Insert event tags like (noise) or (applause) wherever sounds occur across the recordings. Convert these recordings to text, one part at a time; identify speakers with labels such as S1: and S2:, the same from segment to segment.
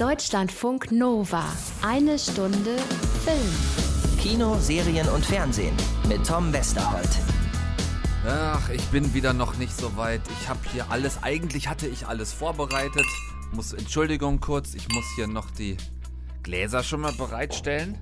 S1: Deutschlandfunk Nova. Eine Stunde Film.
S2: Kino, Serien und Fernsehen mit Tom Westerholt.
S3: Ach, ich bin wieder noch nicht so weit. Ich habe hier alles, eigentlich hatte ich alles vorbereitet. Muss, Entschuldigung kurz, ich muss hier noch die Gläser schon mal bereitstellen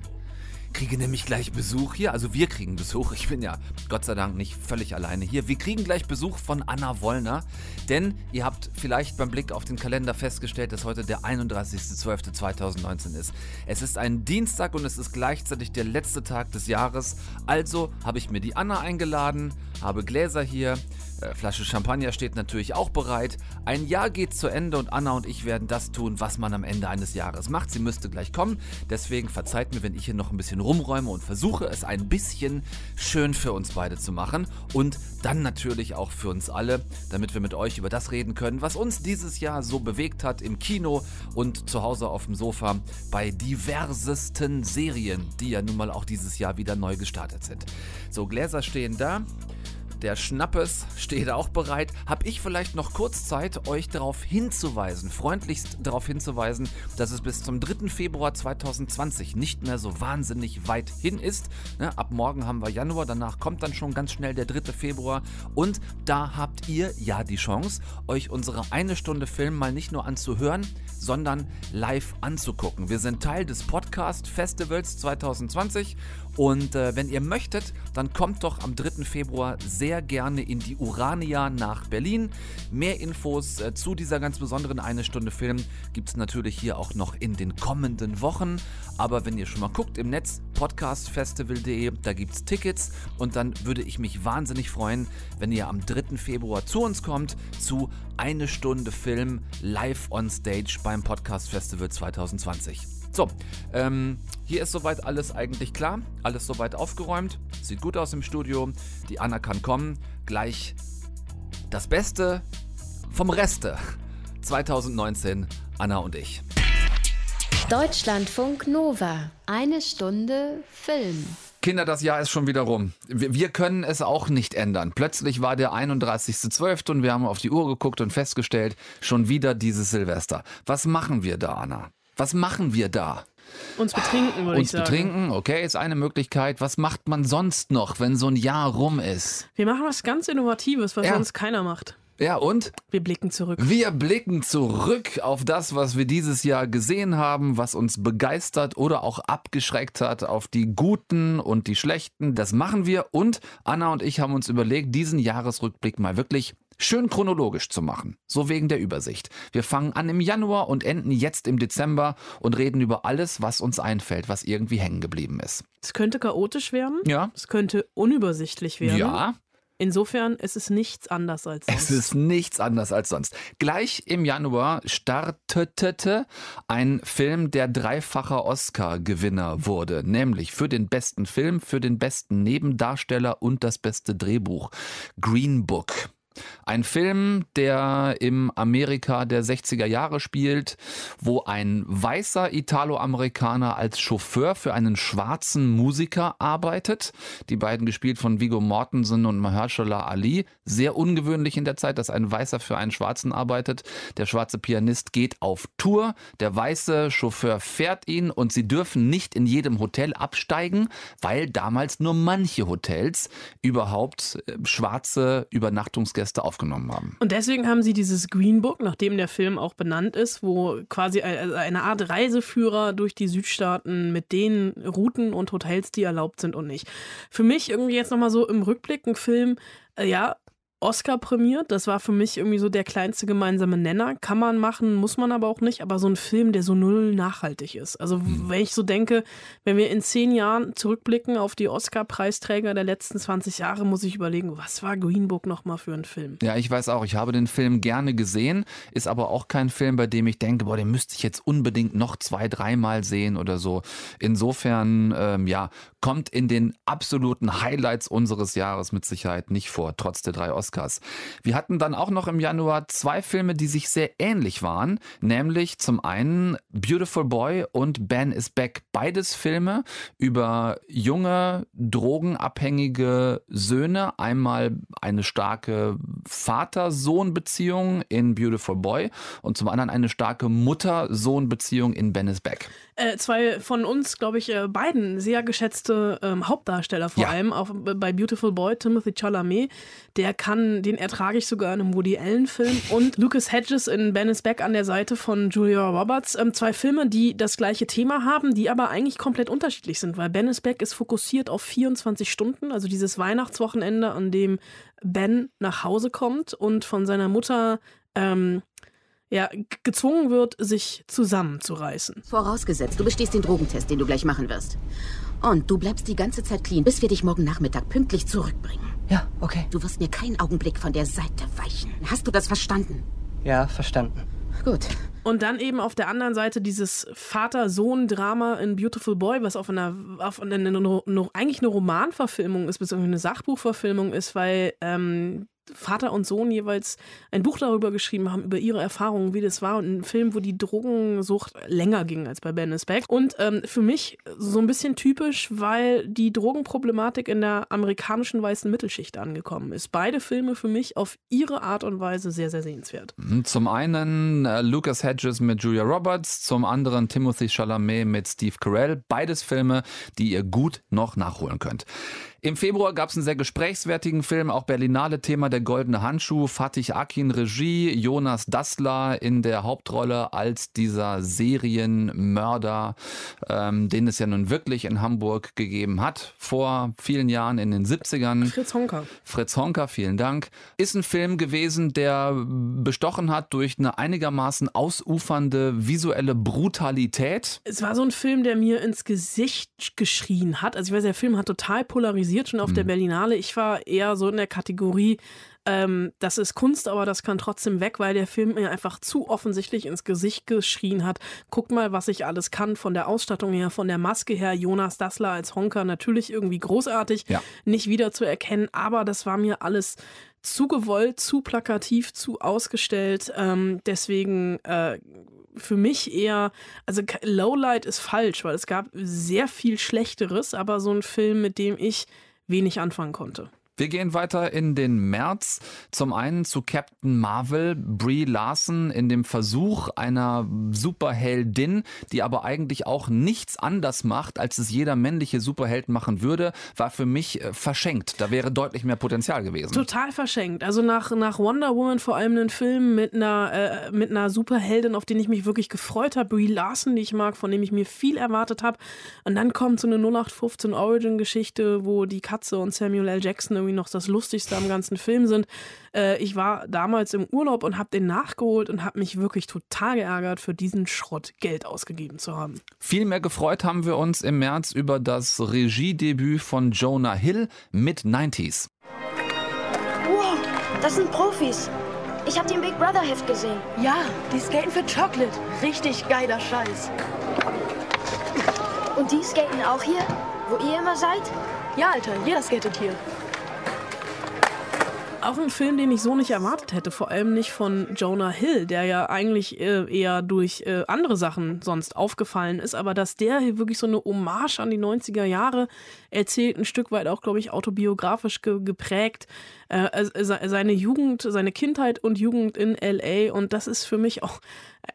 S3: kriege nämlich gleich Besuch hier. Also wir kriegen Besuch. Ich bin ja Gott sei Dank nicht völlig alleine hier. Wir kriegen gleich Besuch von Anna Wollner. Denn ihr habt vielleicht beim Blick auf den Kalender festgestellt, dass heute der 31.12.2019 ist. Es ist ein Dienstag und es ist gleichzeitig der letzte Tag des Jahres. Also habe ich mir die Anna eingeladen, habe Gläser hier. Äh, Flasche Champagner steht natürlich auch bereit. Ein Jahr geht zu Ende und Anna und ich werden das tun, was man am Ende eines Jahres macht. Sie müsste gleich kommen. Deswegen verzeiht mir, wenn ich hier noch ein bisschen rumräume und versuche, es ein bisschen schön für uns beide zu machen. Und dann natürlich auch für uns alle, damit wir mit euch über das reden können, was uns dieses Jahr so bewegt hat im Kino und zu Hause auf dem Sofa bei diversesten Serien, die ja nun mal auch dieses Jahr wieder neu gestartet sind. So, Gläser stehen da. Der Schnappes steht auch bereit. Hab ich vielleicht noch kurz Zeit, euch darauf hinzuweisen, freundlichst darauf hinzuweisen, dass es bis zum 3. Februar 2020 nicht mehr so wahnsinnig weit hin ist. Ne, ab morgen haben wir Januar, danach kommt dann schon ganz schnell der 3. Februar. Und da habt ihr ja die Chance, euch unsere eine Stunde Film mal nicht nur anzuhören, sondern live anzugucken. Wir sind Teil des Podcast Festivals 2020 und äh, wenn ihr möchtet, dann kommt doch am 3. Februar sehr gerne in die Urania nach Berlin. Mehr Infos äh, zu dieser ganz besonderen eine Stunde Film gibt es natürlich hier auch noch in den kommenden Wochen. Aber wenn ihr schon mal guckt im Netz, podcastfestival.de, da gibt es Tickets und dann würde ich mich wahnsinnig freuen, wenn ihr am 3. Februar zu uns kommt zu eine Stunde Film live on stage beim Podcast Festival 2020. So, ähm, hier ist soweit alles eigentlich klar, alles soweit aufgeräumt, sieht gut aus im Studio, die Anna kann kommen, gleich das Beste vom Reste (laughs) 2019, Anna und ich.
S1: Deutschlandfunk Nova, eine Stunde Film.
S3: Kinder, das Jahr ist schon wieder rum. Wir können es auch nicht ändern. Plötzlich war der 31.12. und wir haben auf die Uhr geguckt und festgestellt, schon wieder dieses Silvester. Was machen wir da, Anna? Was machen wir da?
S4: Uns betrinken, würde
S3: ich sagen. Uns betrinken, okay, ist eine Möglichkeit. Was macht man sonst noch, wenn so ein Jahr rum ist?
S4: Wir machen was ganz Innovatives, was ja. sonst keiner macht.
S3: Ja, und?
S4: Wir blicken zurück.
S3: Wir blicken zurück auf das, was wir dieses Jahr gesehen haben, was uns begeistert oder auch abgeschreckt hat, auf die guten und die schlechten. Das machen wir und Anna und ich haben uns überlegt, diesen Jahresrückblick mal wirklich schön chronologisch zu machen. So wegen der Übersicht. Wir fangen an im Januar und enden jetzt im Dezember und reden über alles, was uns einfällt, was irgendwie hängen geblieben ist.
S4: Es könnte chaotisch werden.
S3: Ja.
S4: Es könnte unübersichtlich werden.
S3: Ja.
S4: Insofern ist es nichts anders als sonst.
S3: Es ist nichts anders als sonst. Gleich im Januar startete ein Film, der dreifacher Oscar-Gewinner wurde, nämlich für den besten Film, für den besten Nebendarsteller und das beste Drehbuch. Green Book. Ein Film, der im Amerika der 60er Jahre spielt, wo ein weißer Italoamerikaner als Chauffeur für einen schwarzen Musiker arbeitet. Die beiden gespielt von Vigo Mortensen und Mahershala Ali. Sehr ungewöhnlich in der Zeit, dass ein Weißer für einen Schwarzen arbeitet. Der schwarze Pianist geht auf Tour. Der weiße Chauffeur fährt ihn und sie dürfen nicht in jedem Hotel absteigen, weil damals nur manche Hotels überhaupt äh, schwarze Übernachtungsgäste Gäste aufgenommen haben.
S4: Und deswegen haben sie dieses Green Book, nachdem der Film auch benannt ist, wo quasi also eine Art Reiseführer durch die Südstaaten mit den Routen und Hotels, die erlaubt sind und nicht. Für mich irgendwie jetzt nochmal so im Rückblick ein Film, äh, ja, Oscar prämiert. Das war für mich irgendwie so der kleinste gemeinsame Nenner. Kann man machen, muss man aber auch nicht. Aber so ein Film, der so null nachhaltig ist. Also hm. wenn ich so denke, wenn wir in zehn Jahren zurückblicken auf die Oscar-Preisträger der letzten 20 Jahre, muss ich überlegen, was war Green Book nochmal für ein Film?
S3: Ja, ich weiß auch. Ich habe den Film gerne gesehen. Ist aber auch kein Film, bei dem ich denke, boah, den müsste ich jetzt unbedingt noch zwei, dreimal sehen oder so. Insofern, ähm, ja, kommt in den absoluten Highlights unseres Jahres mit Sicherheit nicht vor, trotz der drei Oscars. Oscars. Wir hatten dann auch noch im Januar zwei Filme, die sich sehr ähnlich waren, nämlich zum einen Beautiful Boy und Ben is Back. Beides Filme über junge, drogenabhängige Söhne. Einmal eine starke Vater-Sohn-Beziehung in Beautiful Boy und zum anderen eine starke Mutter-Sohn-Beziehung in Ben is Back.
S4: Äh, zwei von uns, glaube ich, äh, beiden sehr geschätzte ähm, Hauptdarsteller vor
S3: Ja.
S4: allem, auch bei Beautiful Boy, Timothy Chalamet, der kann, den ertrage ich sogar in einem Woody Allen-Film und Lucas Hedges in Ben is Back an der Seite von Julia Roberts. Ähm, zwei Filme, die das gleiche Thema haben, die aber eigentlich komplett unterschiedlich sind, weil Ben is Back ist fokussiert auf 24 Stunden, also dieses Weihnachtswochenende, an dem Ben nach Hause kommt und von seiner Mutter ähm, ja, gezwungen wird, sich zusammenzureißen.
S5: Vorausgesetzt, du bestehst den Drogentest, den du gleich machen wirst. Und du bleibst die ganze Zeit clean, bis wir dich morgen Nachmittag pünktlich zurückbringen.
S6: Ja, okay.
S5: Du wirst mir keinen Augenblick von der Seite weichen. Hast du das verstanden?
S6: Ja, verstanden.
S5: Gut.
S4: Und dann eben auf der anderen Seite dieses Vater-Sohn-Drama in Beautiful Boy, was auf einer, auf eine, eine, eine, eigentlich eine Romanverfilmung ist, beziehungsweise eine Sachbuchverfilmung ist, weil ähm, Vater und Sohn jeweils ein Buch darüber geschrieben haben, über ihre Erfahrungen, wie das war. Und ein Film, wo die Drogensucht länger ging als bei Ben is Back. Und ähm, für mich so ein bisschen typisch, weil die Drogenproblematik in der amerikanischen weißen Mittelschicht angekommen ist. Beide Filme für mich auf ihre Art und Weise sehr, sehr sehenswert.
S3: Zum einen äh, Lucas Hedges mit Julia Roberts, zum anderen Timothy Chalamet mit Steve Carell. Beides Filme, die ihr gut noch nachholen könnt. Im Februar gab es einen sehr gesprächswertigen Film, auch Berlinale Thema Der Goldene Handschuh, Fatih Akin Regie, Jonas Dassler in der Hauptrolle als dieser Serienmörder, ähm, den es ja nun wirklich in Hamburg gegeben hat, vor vielen Jahren in den 70ern.
S4: Fritz Honka.
S3: Fritz Honka, vielen Dank. Ist ein Film gewesen, der bestochen hat durch eine einigermaßen ausufernde visuelle Brutalität.
S4: Es war so ein Film, der mir ins Gesicht geschrien hat. Also ich weiß, der Film hat total polarisiert schon auf der Berlinale. Ich war eher so in der Kategorie, ähm, das ist Kunst, aber das kann trotzdem weg, weil der Film mir einfach zu offensichtlich ins Gesicht geschrien hat. Guckt mal, was ich alles kann, von der Ausstattung her, von der Maske her. Jonas Dassler als Honker natürlich irgendwie großartig,
S3: Ja.
S4: nicht wiederzuerkennen, aber das war mir alles zu gewollt, zu plakativ, zu ausgestellt. Ähm, deswegen äh, für mich eher, also Lowlight ist falsch, weil es gab sehr viel Schlechteres, aber so ein Film, mit dem ich wenig anfangen konnte.
S3: Wir gehen weiter in den März. Zum einen zu Captain Marvel, Brie Larson in dem Versuch einer Superheldin, die aber eigentlich auch nichts anders macht, als es jeder männliche Superheld machen würde, war für mich äh, verschenkt. Da wäre deutlich mehr Potenzial gewesen.
S4: Total verschenkt. Also nach, nach Wonder Woman vor allem einen Film mit einer, äh, mit einer Superheldin, auf den ich mich wirklich gefreut habe. Brie Larson, die ich mag, von dem ich mir viel erwartet habe. Und dann kommt so eine 0815 Origin-Geschichte, wo die Katze und Samuel L. Jackson irgendwie noch das Lustigste am ganzen Film sind. Äh, ich war damals im Urlaub und habe den nachgeholt und habe mich wirklich total geärgert, für diesen Schrott Geld ausgegeben zu haben.
S3: Viel mehr gefreut haben wir uns im März über das Regiedebüt von Jonah Hill mit 90s.
S7: Wow, das sind Profis. Ich habe den Big Brother Heft gesehen.
S8: Ja, die skaten für Chocolate. Richtig geiler Scheiß.
S7: Und die skaten auch hier, wo ihr immer seid?
S8: Ja, Alter, jeder skatet hier.
S4: Auch ein Film, den ich so nicht erwartet hätte, vor allem nicht von Jonah Hill, der ja eigentlich äh, eher durch äh, andere Sachen sonst aufgefallen ist, aber dass der hier wirklich so eine Hommage an die 90er Jahre erzählt, ein Stück weit auch, glaube ich, autobiografisch ge geprägt, äh, äh, se- seine Jugend, seine Kindheit und Jugend in LA und das ist für mich auch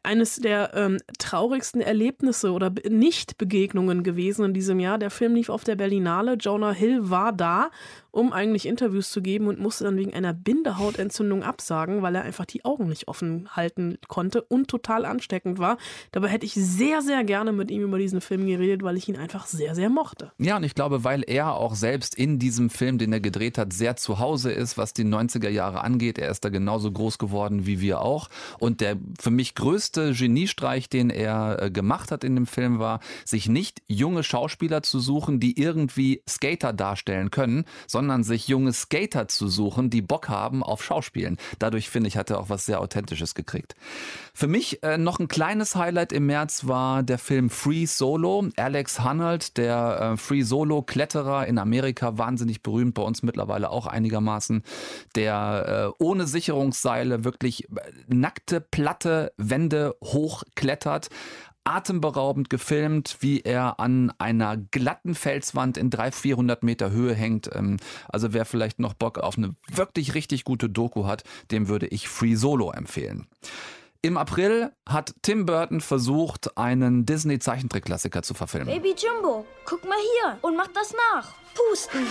S4: eines der ähm, traurigsten Erlebnisse oder Be- Nicht-Begegnungen gewesen in diesem Jahr. Der Film lief auf der Berlinale. Jonah Hill war da, um eigentlich Interviews zu geben und musste dann wegen einer Bindehautentzündung absagen, weil er einfach die Augen nicht offen halten konnte und total ansteckend war. Dabei hätte ich sehr, sehr gerne mit ihm über diesen Film geredet, weil ich ihn einfach sehr, sehr mochte.
S3: Ja, und ich glaube, weil er auch selbst in diesem Film, den er gedreht hat, sehr zu Hause ist, was die 90er Jahre angeht. Er ist da genauso groß geworden wie wir auch. Und der für mich größte Geniestreich, den er äh, gemacht hat in dem Film, war, sich nicht junge Schauspieler zu suchen, die irgendwie Skater darstellen können, sondern sich junge Skater zu suchen, die Bock haben auf Schauspielen. Dadurch, finde ich, hat er auch was sehr Authentisches gekriegt. Für mich äh, noch ein kleines Highlight im März war der Film Free Solo. Alex Honnold, der äh, Free Solo Kletterer in Amerika, wahnsinnig berühmt, bei uns mittlerweile auch einigermaßen. Vergessen, der äh, ohne Sicherungsseile wirklich äh, nackte, platte Wände hochklettert atemberaubend gefilmt, wie er an einer glatten Felswand in 300, 400 Meter Höhe hängt. Ähm, also wer vielleicht noch Bock auf eine wirklich richtig gute Doku hat, dem würde ich Free Solo empfehlen. Im April hat Tim Burton versucht, einen Disney-Zeichentrickklassiker zu verfilmen.
S7: Baby Jumbo, guck mal hier und mach das nach. Pusten.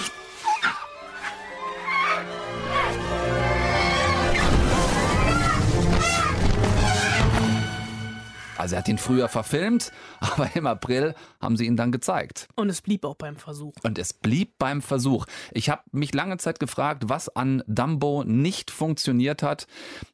S3: Also er hat ihn früher verfilmt, (laughs) aber im April haben sie ihn dann gezeigt.
S4: Und es blieb auch beim Versuch.
S3: Und es blieb beim Versuch. Ich habe mich lange Zeit gefragt, was an Dumbo nicht funktioniert hat.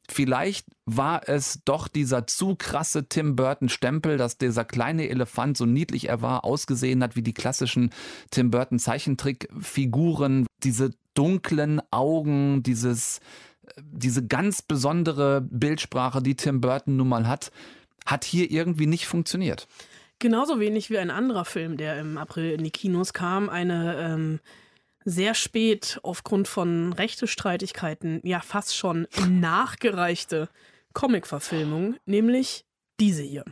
S3: Vielleicht war es doch dieser zu krasse Tim Burton Stempel, dass dieser kleine Elefant, so niedlich er war, ausgesehen hat wie die klassischen Tim Burton Zeichentrickfiguren. Diese dunklen Augen, dieses, diese ganz besondere Bildsprache, die Tim Burton nun mal hat hat hier irgendwie nicht funktioniert.
S4: Genauso wenig wie ein anderer Film, der im April in die Kinos kam, eine ähm, sehr spät aufgrund von Rechtestreitigkeiten ja fast schon nachgereichte Comic-Verfilmung, nämlich diese hier.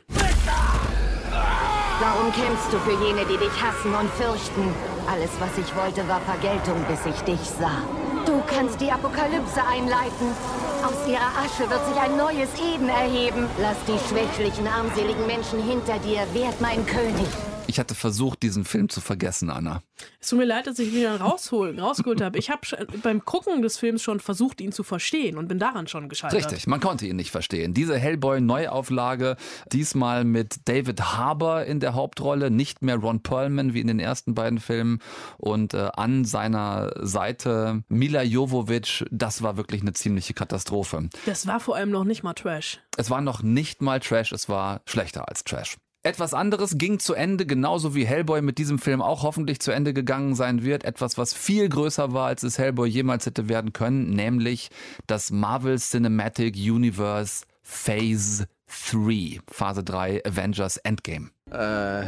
S9: Warum kämpfst du für jene, die dich hassen und fürchten? Alles, was ich wollte, war Vergeltung, bis ich dich sah. Du kannst die Apokalypse einleiten. Aus ihrer Asche wird sich ein neues Eden erheben. Lass die schwächlichen, armseligen Menschen hinter dir. Werd mein König.
S3: Ich hatte versucht, diesen Film zu vergessen, Anna.
S4: Es tut mir leid, dass ich ihn wieder rausholen, rausgeholt habe. Ich habe beim Gucken des Films schon versucht, ihn zu verstehen und bin daran schon gescheitert.
S3: Richtig, man konnte ihn nicht verstehen. Diese Hellboy-Neuauflage, diesmal mit David Harbour in der Hauptrolle, nicht mehr Ron Perlman wie in den ersten beiden Filmen und äh, an seiner Seite Mila Jovovich, das war wirklich eine ziemliche Katastrophe.
S4: Das war vor allem noch nicht mal Trash.
S3: Es war noch nicht mal Trash, es war schlechter als Trash. Etwas anderes ging zu Ende, genauso wie Hellboy mit diesem Film auch hoffentlich zu Ende gegangen sein wird. Etwas, was viel größer war, als es Hellboy jemals hätte werden können, nämlich das Marvel Cinematic Universe Phase 3, Phase 3 Avengers Endgame.
S10: Äh,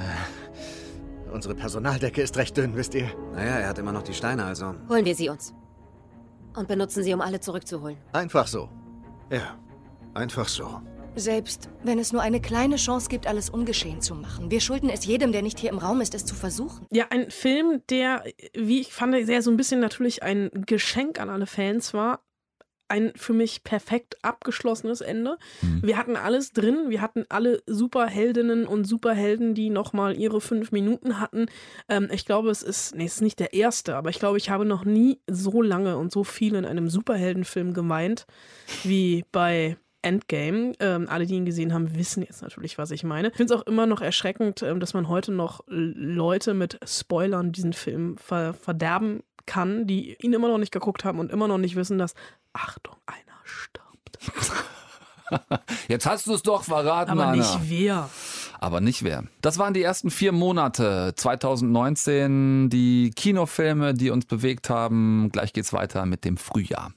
S10: unsere Personaldecke ist recht dünn, wisst ihr?
S11: Naja, er hat immer noch die Steine, also.
S12: Holen wir sie uns. Und benutzen sie, um alle zurückzuholen.
S10: Einfach so. Ja, einfach so.
S13: Selbst wenn es nur eine kleine Chance gibt, alles ungeschehen zu machen. Wir schulden es jedem, der nicht hier im Raum ist, es zu versuchen.
S4: Ja, ein Film, der, wie ich fand, sehr so ein bisschen natürlich ein Geschenk an alle Fans war. Ein für mich perfekt abgeschlossenes Ende. Mhm. Wir hatten alles drin. Wir hatten alle Superheldinnen und Superhelden, die nochmal ihre fünf Minuten hatten. Ähm, ich glaube, es ist, nee, es ist nicht der erste, aber ich glaube, ich habe noch nie so lange und so viel in einem Superheldenfilm gemeint wie bei Endgame. Ähm, alle, die ihn gesehen haben, wissen jetzt natürlich, was ich meine. Ich finde es auch immer noch erschreckend, ähm, dass man heute noch Leute mit Spoilern diesen Film ver verderben kann, die ihn immer noch nicht geguckt haben und immer noch nicht wissen, dass, Achtung, einer stirbt. (laughs)
S3: Jetzt hast du es doch verraten,
S4: Aber
S3: Anna.
S4: nicht wer.
S3: Aber nicht wer. Das waren die ersten vier Monate 2019, die Kinofilme, die uns bewegt haben. Gleich geht's weiter mit dem Frühjahr.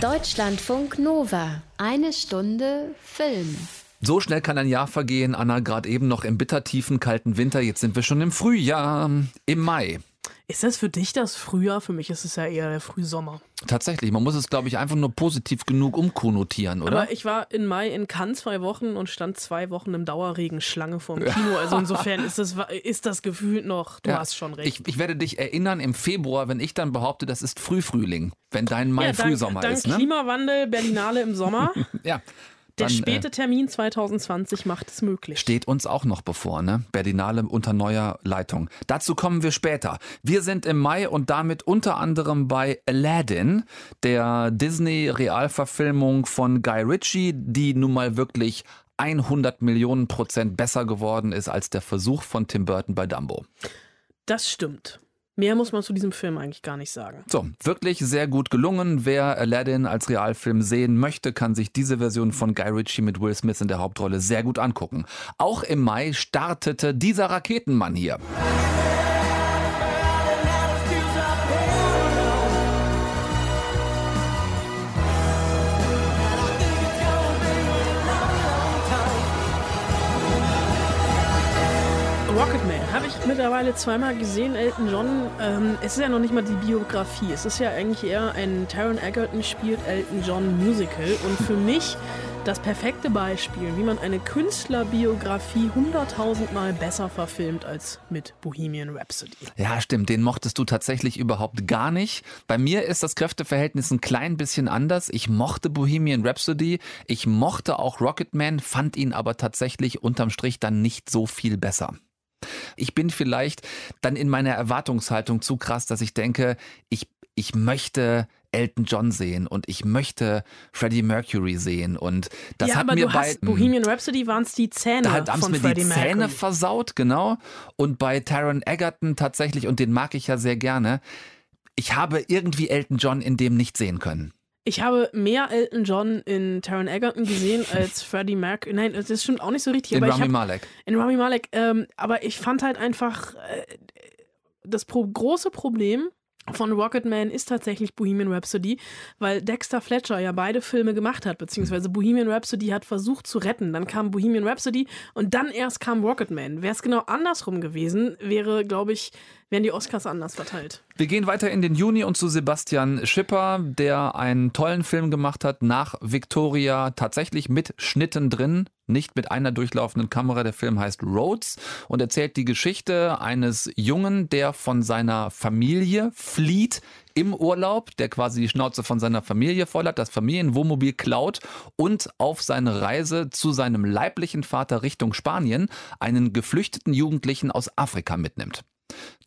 S1: Deutschlandfunk Nova. Eine Stunde Film.
S3: So schnell kann ein Jahr vergehen, Anna, gerade eben noch im bittertiefen kalten Winter. Jetzt sind wir schon im Frühjahr, im Mai.
S4: Ist das für dich das Frühjahr? Für mich ist es ja eher der Frühsommer.
S3: Tatsächlich, man muss es, glaube ich, einfach nur positiv genug umkonnotieren, oder?
S4: Aber ich war in Mai in Cannes zwei Wochen und stand zwei Wochen im Dauerregen Schlange vorm Kino. Also insofern (laughs) ist das, ist das gefühlt noch, du ja, hast schon recht.
S3: Ich, ich, werde dich erinnern im Februar, wenn ich dann behaupte, das ist Frühfrühling, wenn dein Mai
S4: ja, dank,
S3: Frühsommer
S4: dank
S3: ist. Ne?
S4: Klimawandel, Berlinale im Sommer. (laughs)
S3: ja.
S4: Der
S3: Dann,
S4: späte
S3: äh,
S4: Termin 2020 macht es möglich.
S3: Steht uns auch noch bevor, ne? Berlinale unter neuer Leitung. Dazu kommen wir später. Wir sind im Mai und damit unter anderem bei Aladdin, der Disney-Realverfilmung von Guy Ritchie, die nun mal wirklich 100 Millionen Prozent besser geworden ist als der Versuch von Tim Burton bei Dumbo.
S4: Das stimmt. Mehr muss man zu diesem Film eigentlich gar nicht sagen.
S3: So, wirklich sehr gut gelungen. Wer Aladdin als Realfilm sehen möchte, kann sich diese Version von Guy Ritchie mit Will Smith in der Hauptrolle sehr gut angucken. Auch im Mai startete dieser Raketenmann hier.
S4: Ich mittlerweile zweimal gesehen, Elton John. Ähm, es ist ja noch nicht mal die Biografie. Es ist ja eigentlich eher ein Taron Egerton spielt Elton John Musical. Und für (laughs) mich das perfekte Beispiel, wie man eine Künstlerbiografie hunderttausendmal besser verfilmt als mit Bohemian Rhapsody.
S3: Ja, stimmt. Den mochtest du tatsächlich überhaupt gar nicht. Bei mir ist das Kräfteverhältnis ein klein bisschen anders. Ich mochte Bohemian Rhapsody. Ich mochte auch Rocketman, fand ihn aber tatsächlich unterm Strich dann nicht so viel besser. Ich bin vielleicht dann in meiner Erwartungshaltung zu krass, dass ich denke, ich, ich möchte Elton John sehen und ich möchte Freddie Mercury sehen und das
S4: ja,
S3: hat
S4: aber
S3: mir
S4: du
S3: bei
S4: hast Bohemian Rhapsody waren es die Zähne
S3: da haben
S4: von
S3: mir
S4: Freddie
S3: die
S4: Mercury.
S3: Zähne versaut, genau. Und bei Taron Egerton tatsächlich, und den mag ich ja sehr gerne, ich habe irgendwie Elton John in dem nicht sehen können.
S4: Ich habe mehr Elton John in Taron Egerton gesehen (laughs) als Freddie Mercury. Nein, das stimmt auch nicht so richtig.
S3: In Rami
S4: hab,
S3: Malek.
S4: In Rami Malek. Ähm, aber ich fand halt einfach äh, das pro große Problem von Rocketman ist tatsächlich Bohemian Rhapsody, weil Dexter Fletcher ja beide Filme gemacht hat, beziehungsweise Bohemian Rhapsody hat versucht zu retten. Dann kam Bohemian Rhapsody und dann erst kam Rocketman. Wäre es genau andersrum gewesen, wäre, glaube ich, wären die Oscars anders verteilt.
S3: Wir gehen weiter in den Juni und zu Sebastian Schipper, der einen tollen Film gemacht hat nach Victoria, tatsächlich mit Schnitten drin, nicht mit einer durchlaufenden Kamera. Der Film heißt Roads und erzählt die Geschichte eines Jungen, der von seiner Familie flieht im Urlaub, der quasi die Schnauze von seiner Familie voll hat, das Familienwohnmobil klaut und auf seine Reise zu seinem leiblichen Vater Richtung Spanien einen geflüchteten Jugendlichen aus Afrika mitnimmt.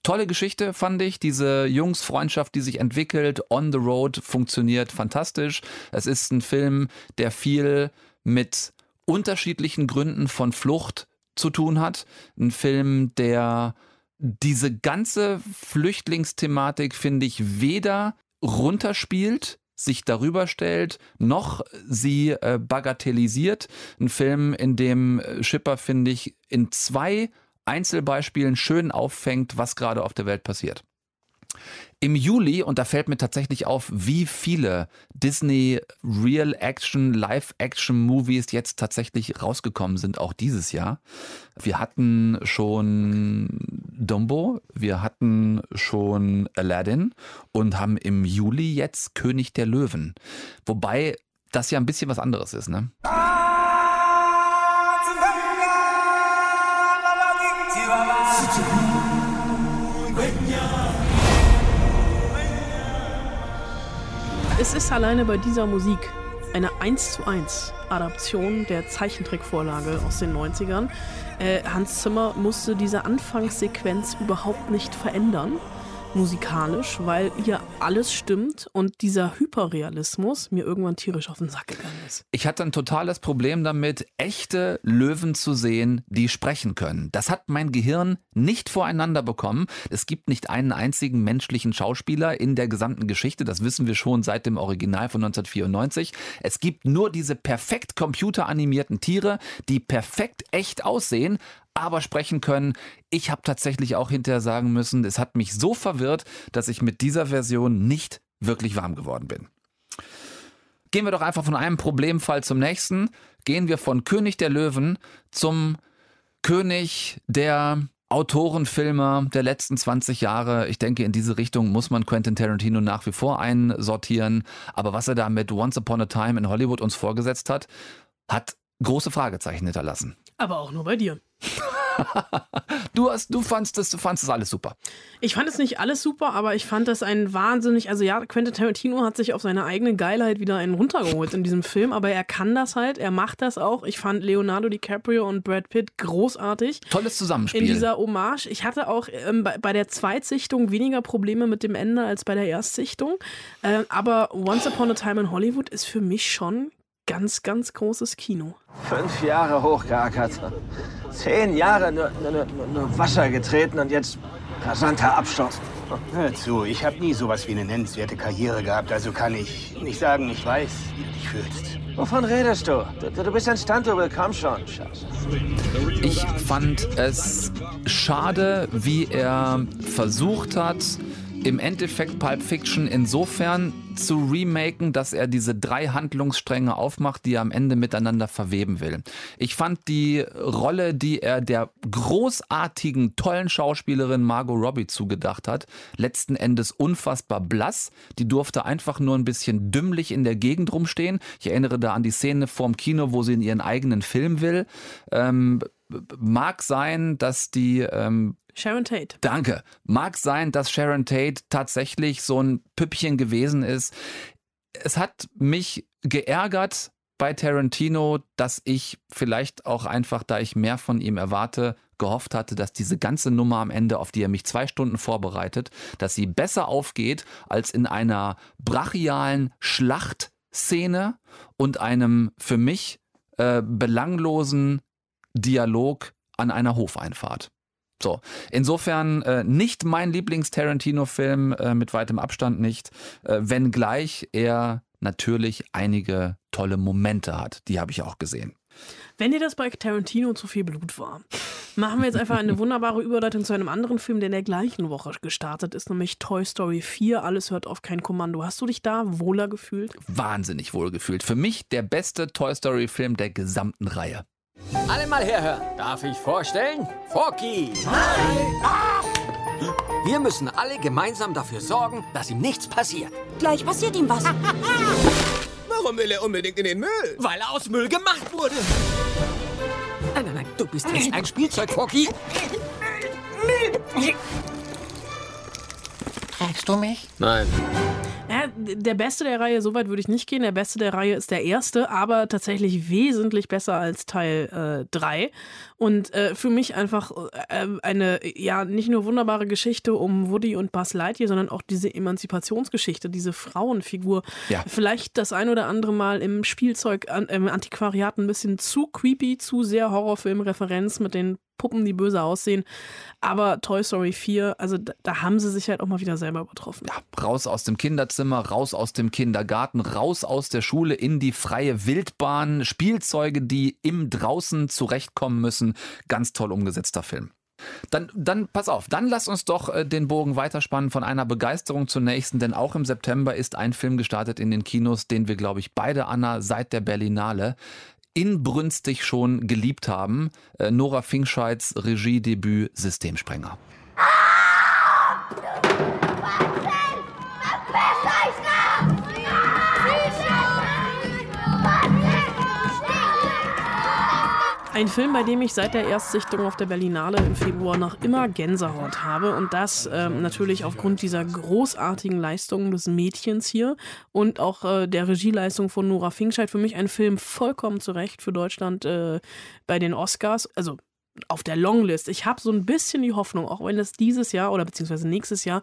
S3: Tolle Geschichte fand ich. Diese Jungsfreundschaft, die sich entwickelt, on the road, funktioniert fantastisch. Es ist ein Film, der viel mit unterschiedlichen Gründen von Flucht zu tun hat. Ein Film, der diese ganze Flüchtlingsthematik, finde ich, weder runterspielt, sich darüber stellt, noch sie äh, bagatellisiert. Ein Film, in dem Schipper, finde ich, in zwei Einzelbeispielen schön auffängt, was gerade auf der Welt passiert. Im Juli, und da fällt mir tatsächlich auf, wie viele Disney Real Action, Live Action Movies jetzt tatsächlich rausgekommen sind, auch dieses Jahr. Wir hatten schon Dumbo, wir hatten schon Aladdin und haben im Juli jetzt König der Löwen. Wobei das ja ein bisschen was anderes ist, ne?
S4: Es ist alleine bei dieser Musik eine 1 zu 1 Adaption der Zeichentrickvorlage aus den 90ern. Äh, Hans Zimmer musste diese Anfangssequenz überhaupt nicht verändern, musikalisch, weil hier alles stimmt und dieser Hyperrealismus mir irgendwann tierisch auf den Sack gegangen ist.
S3: Ich hatte ein totales Problem damit, echte Löwen zu sehen, die sprechen können. Das hat mein Gehirn nicht voreinander bekommen. Es gibt nicht einen einzigen menschlichen Schauspieler in der gesamten Geschichte. Das wissen wir schon seit dem Original von 1994. Es gibt nur diese perfekt computeranimierten Tiere, die perfekt echt aussehen, aber sprechen können. Ich habe tatsächlich auch hinterher sagen müssen, es hat mich so verwirrt, dass ich mit dieser Version nicht wirklich warm geworden bin. Gehen wir doch einfach von einem Problemfall zum nächsten. Gehen wir von König der Löwen zum König der Autorenfilmer der letzten 20 Jahre. Ich denke, in diese Richtung muss man Quentin Tarantino nach wie vor einsortieren. Aber was er da mit Once Upon a Time in Hollywood uns vorgesetzt hat, hat große Fragezeichen hinterlassen.
S4: Aber auch nur bei dir. (laughs)
S3: du, hast, du, fandst das, du fandst das alles super.
S4: Ich fand es nicht alles super, aber ich fand das ein wahnsinnig. Also, ja, Quentin Tarantino hat sich auf seine eigene Geilheit wieder einen runtergeholt in diesem Film, aber er kann das halt, er macht das auch. Ich fand Leonardo DiCaprio und Brad Pitt großartig.
S3: Tolles Zusammenspiel.
S4: In dieser Hommage. Ich hatte auch ähm, bei, bei, der Zweitsichtung weniger Probleme mit dem Ende als bei der Erstsichtung. Äh, aber Once Upon a Time in Hollywood ist für mich schon ganz, ganz großes Kino.
S14: Fünf Jahre hochgeackert. Zehn Jahre nur, nur, nur, nur Wasser getreten und jetzt rasanter Absturz.
S15: Hör zu, ich habe nie sowas wie eine nennenswerte Karriere gehabt, also kann ich nicht sagen, ich weiß, wie du dich fühlst.
S14: Wovon redest du? Du, du bist ein Stunt-Double, komm schon.
S3: Ich fand es schade, wie er versucht hat, im Endeffekt Pulp Fiction insofern zu remaken, dass er diese drei Handlungsstränge aufmacht, die er am Ende miteinander verweben will. Ich fand die Rolle, die er der großartigen, tollen Schauspielerin Margot Robbie zugedacht hat, letzten Endes unfassbar blass. Die durfte einfach nur ein bisschen dümmlich in der Gegend rumstehen. Ich erinnere da an die Szene vorm Kino, wo sie in ihren eigenen Film will. Ähm, mag sein, dass die ähm,
S4: Sharon Tate.
S3: Danke. Mag sein, dass Sharon Tate tatsächlich so ein Püppchen gewesen ist. Es hat mich geärgert bei Tarantino, dass ich vielleicht auch einfach, da ich mehr von ihm erwarte, gehofft hatte, dass diese ganze Nummer am Ende, auf die er mich zwei Stunden vorbereitet, dass sie besser aufgeht als in einer brachialen Schlachtszene und einem für mich äh, belanglosen Dialog an einer Hofeinfahrt. So, insofern äh, nicht mein Lieblings-Tarantino-Film, äh, mit weitem Abstand nicht, äh, wenngleich er natürlich einige tolle Momente hat. Die habe ich auch gesehen.
S4: Wenn dir das bei Tarantino zu viel Blut war, machen wir jetzt einfach eine wunderbare Überleitung zu einem anderen Film, der in der gleichen Woche gestartet ist, nämlich Toy Story 4. Alles hört auf kein Kommando. Hast du dich da wohler gefühlt?
S3: Wahnsinnig wohl gefühlt. Für mich der beste Toy Story-Film der gesamten Reihe.
S16: Alle mal herhören. Darf ich vorstellen? Forky. Hi. Wir müssen alle gemeinsam dafür sorgen, dass ihm nichts passiert.
S17: Gleich passiert ihm was. (laughs)
S16: Warum will er unbedingt in den Müll? Weil er aus Müll gemacht wurde. Nein, nein, nein, du bist jetzt ein Spielzeug, Forky.
S17: Trägst du mich?
S16: Nein.
S4: Ja, der Beste der Reihe, soweit würde ich nicht gehen. Der Beste der Reihe ist der erste, aber tatsächlich wesentlich besser als Teil 3. Äh, und äh, für mich einfach äh, eine, ja, nicht nur wunderbare Geschichte um Woody und Buzz Lightyear, sondern auch diese Emanzipationsgeschichte, diese Frauenfigur.
S3: Ja.
S4: Vielleicht das ein oder andere Mal im Spielzeug, an, im Antiquariat ein bisschen zu creepy, zu sehr Horrorfilm-Referenz mit den Puppen, die böse aussehen. Aber Toy Story 4, also da, da, haben sie sich halt auch mal wieder selber übertroffen.
S3: Ja, raus aus dem Kinderzimmer, raus aus dem Kindergarten, raus aus der Schule in die freie Wildbahn. Spielzeuge, die im Draußen zurechtkommen müssen. Ganz toll umgesetzter Film. Dann, dann pass auf, dann lass uns doch äh, den Bogen weiterspannen von einer Begeisterung zur nächsten, denn auch im September ist ein Film gestartet in den Kinos, den wir, glaube ich, beide, Anna, seit der Berlinale inbrünstig schon geliebt haben. Äh, Nora Finkscheids Regiedebüt Systemsprenger.
S4: Ein Film, bei dem ich seit der Erstsichtung auf der Berlinale im Februar noch immer Gänsehaut habe. Und das ähm, natürlich aufgrund dieser großartigen Leistung des Mädchens hier und auch äh, der Regieleistung von Nora Finkscheid. Für mich ein Film vollkommen zurecht für Deutschland äh, bei den Oscars. Also auf der Longlist. Ich habe so ein bisschen die Hoffnung, auch wenn es dieses Jahr oder beziehungsweise nächstes Jahr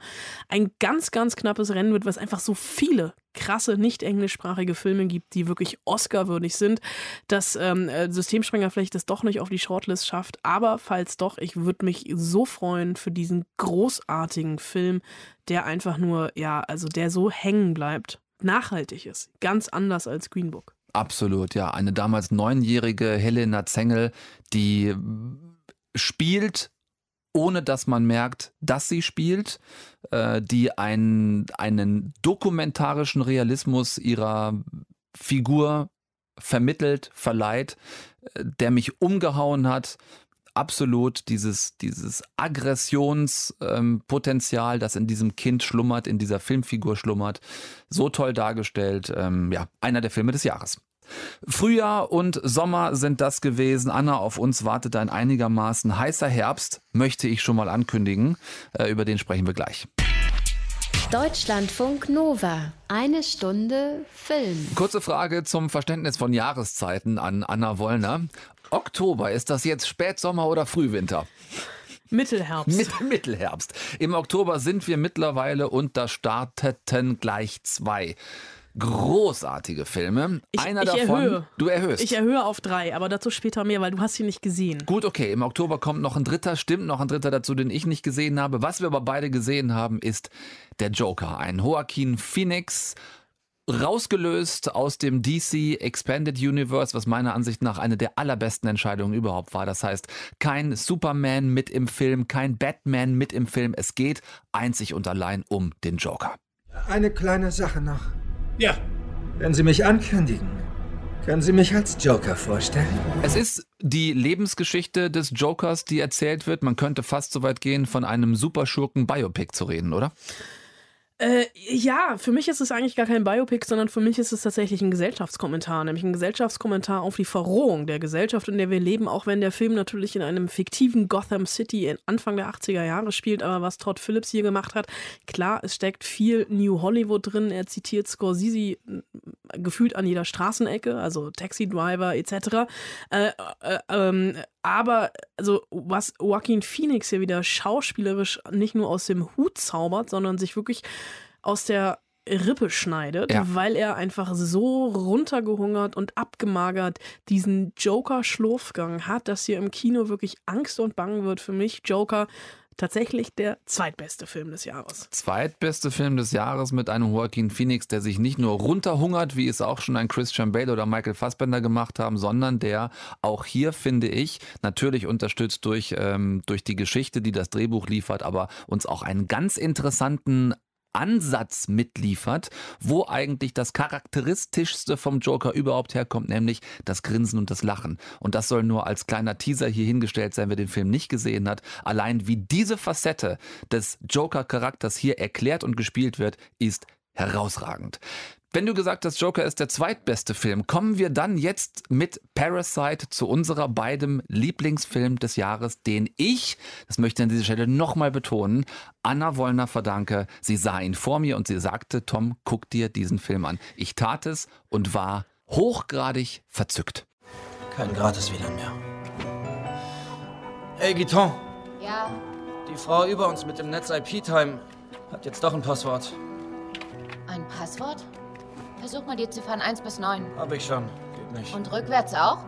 S4: ein ganz, ganz knappes Rennen wird, was einfach so viele krasse, nicht englischsprachige Filme gibt, die wirklich Oscar-würdig sind, dass ähm, äh, Systemsprenger vielleicht das doch nicht auf die Shortlist schafft. Aber falls doch, ich würde mich so freuen für diesen großartigen Film, der einfach nur, ja, also der so hängen bleibt, nachhaltig ist. Ganz anders als Green Book.
S3: Absolut, ja. Eine damals neunjährige Helena Zengel, die spielt, ohne dass man merkt, dass sie spielt, äh, die einen, einen dokumentarischen Realismus ihrer Figur vermittelt, verleiht, äh, der mich umgehauen hat, absolut dieses, dieses Aggressionspotenzial, ähm, das in diesem Kind schlummert, in dieser Filmfigur schlummert, so toll dargestellt. Ähm, ja, einer der Filme des Jahres. Frühjahr und Sommer sind das gewesen. Anna, auf uns wartet ein einigermaßen heißer Herbst, möchte ich schon mal ankündigen. Äh, über den sprechen wir gleich.
S1: Deutschlandfunk Nova. Eine Stunde Film.
S3: Kurze Frage zum Verständnis von Jahreszeiten an Anna Wollner. Oktober, ist das jetzt Spätsommer oder Frühwinter?
S4: Mittelherbst.
S3: Mit, Mittelherbst. Im Oktober sind wir mittlerweile und da starteten gleich zwei großartige Filme.
S4: Ich,
S3: Einer
S4: ich
S3: davon,
S4: erhöhe.
S3: du erhöhst.
S4: Ich erhöhe auf drei, aber dazu später mehr, weil du hast sie nicht gesehen.
S3: Gut, okay. Im Oktober kommt noch ein dritter, stimmt noch ein dritter dazu, den ich nicht gesehen habe. Was wir aber beide gesehen haben, ist der Joker. Ein Joaquin Phoenix rausgelöst aus dem DC Expanded Universe, was meiner Ansicht nach eine der allerbesten Entscheidungen überhaupt war. Das heißt, kein Superman mit im Film, kein Batman mit im Film. Es geht einzig und allein um den Joker.
S18: Eine kleine Sache noch.
S19: Ja.
S18: Wenn Sie mich ankündigen, können Sie mich als Joker vorstellen?
S3: Es ist die Lebensgeschichte des Jokers, die erzählt wird. Man könnte fast so weit gehen, von einem Superschurken-Biopic zu reden, oder?
S4: Äh, ja, für mich ist es eigentlich gar kein Biopic, sondern für mich ist es tatsächlich ein Gesellschaftskommentar, nämlich ein Gesellschaftskommentar auf die Verrohung der Gesellschaft, in der wir leben, auch wenn der Film natürlich in einem fiktiven Gotham City in Anfang der 80er Jahre spielt, aber was Todd Phillips hier gemacht hat, klar, es steckt viel New Hollywood drin, er zitiert Scorsese äh, gefühlt an jeder Straßenecke, also Taxi Driver etc. Äh, äh, ähm, aber also was Joaquin Phoenix hier wieder schauspielerisch nicht nur aus dem Hut zaubert, sondern sich wirklich aus der Rippe schneidet, ja. weil er einfach so runtergehungert und abgemagert diesen Joker-Schlurfgang hat, dass hier im Kino wirklich Angst und Bang wird für mich. Joker tatsächlich der zweitbeste Film des Jahres.
S3: Zweitbeste Film des Jahres mit einem Joaquin Phoenix, der sich nicht nur runterhungert, wie es auch schon ein Christian Bale oder Michael Fassbender gemacht haben, sondern der auch hier, finde ich, natürlich unterstützt durch, ähm, durch die Geschichte, die das Drehbuch liefert, aber uns auch einen ganz interessanten Ansatz mitliefert, wo eigentlich das charakteristischste vom Joker überhaupt herkommt, nämlich das Grinsen und das Lachen. Und das soll nur als kleiner Teaser hier hingestellt sein, wer den Film nicht gesehen hat. Allein wie diese Facette des Joker-Charakters hier erklärt und gespielt wird, ist herausragend. Wenn du gesagt hast, Joker ist der zweitbeste Film, kommen wir dann jetzt mit Parasite zu unserer beiden Lieblingsfilm des Jahres, den ich, das möchte ich an dieser Stelle nochmal betonen, Anna Wollner verdanke. Sie sah ihn vor mir und sie sagte, Tom, guck dir diesen Film an. Ich tat es und war hochgradig verzückt.
S11: Kein gratis wieder mehr. Hey, Guiton.
S9: Ja?
S11: Die Frau über uns mit dem Netz-IP-Time hat jetzt doch ein Passwort.
S9: Ein Passwort? Versuch mal die Ziffern 1 bis 9.
S11: Hab ich schon. Geht nicht.
S9: Und rückwärts auch?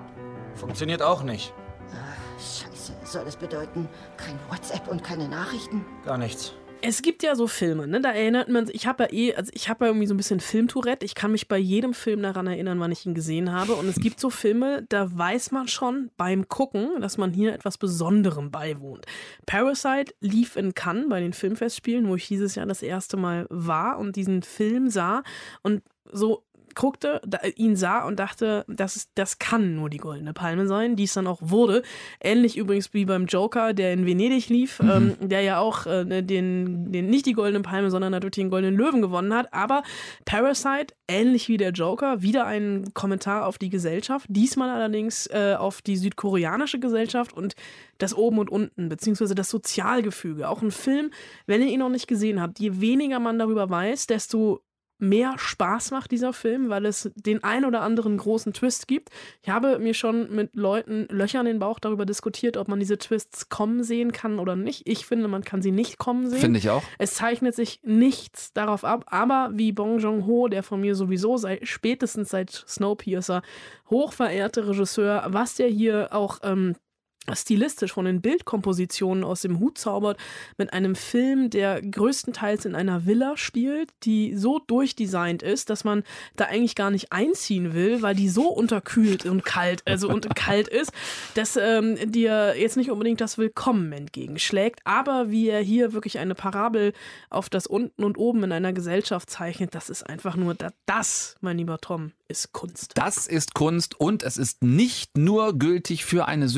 S11: Funktioniert auch nicht.
S17: Ach, scheiße. Soll das bedeuten, kein WhatsApp und keine Nachrichten?
S11: Gar nichts.
S4: Es gibt ja so Filme, ne? Da erinnert man sich, ich habe ja eh, also ich habe ja irgendwie so ein bisschen Filmtourette. Ich kann mich bei jedem Film daran erinnern, wann ich ihn gesehen habe. Und es gibt so Filme, da weiß man schon beim Gucken, dass man hier etwas Besonderem beiwohnt. Parasite lief in Cannes bei den Filmfestspielen, wo ich dieses Jahr das erste Mal war und diesen Film sah. Und so guckte, da, ihn sah und dachte, das, das kann nur die Goldene Palme sein, die es dann auch wurde. Ähnlich übrigens wie beim Joker, der in Venedig lief, mhm. ähm, der ja auch äh, den, den, nicht die Goldene Palme, sondern natürlich den Goldenen Löwen gewonnen hat. Aber Parasite, ähnlich wie der Joker, wieder ein Kommentar auf die Gesellschaft, diesmal allerdings äh, auf die südkoreanische Gesellschaft und das Oben und Unten, beziehungsweise das Sozialgefüge. Auch ein Film, wenn ihr ihn noch nicht gesehen habt, je weniger man darüber weiß, desto mehr Spaß macht, dieser Film, weil es den ein oder anderen großen Twist gibt. Ich habe mir schon mit Leuten Löcher in den Bauch darüber diskutiert, ob man diese Twists kommen sehen kann oder nicht. Ich finde, man kann sie nicht kommen sehen.
S3: Finde ich auch.
S4: Es zeichnet sich nichts darauf ab, aber wie Bong Joon-ho, der von mir sowieso seit, spätestens seit Snowpiercer hochverehrte Regisseur, was der hier auch ähm, stilistisch von den Bildkompositionen aus dem Hut zaubert, mit einem Film, der größtenteils in einer Villa spielt, die so durchdesignt ist, dass man da eigentlich gar nicht einziehen will, weil die so unterkühlt und kalt, also und (laughs) kalt ist, dass ähm, dir jetzt nicht unbedingt das Willkommen entgegenschlägt, aber wie er hier wirklich eine Parabel auf das Unten und Oben in einer Gesellschaft zeichnet, das ist einfach nur das, mein lieber Tom, ist Kunst.
S3: Das ist Kunst und es ist nicht nur gültig für eine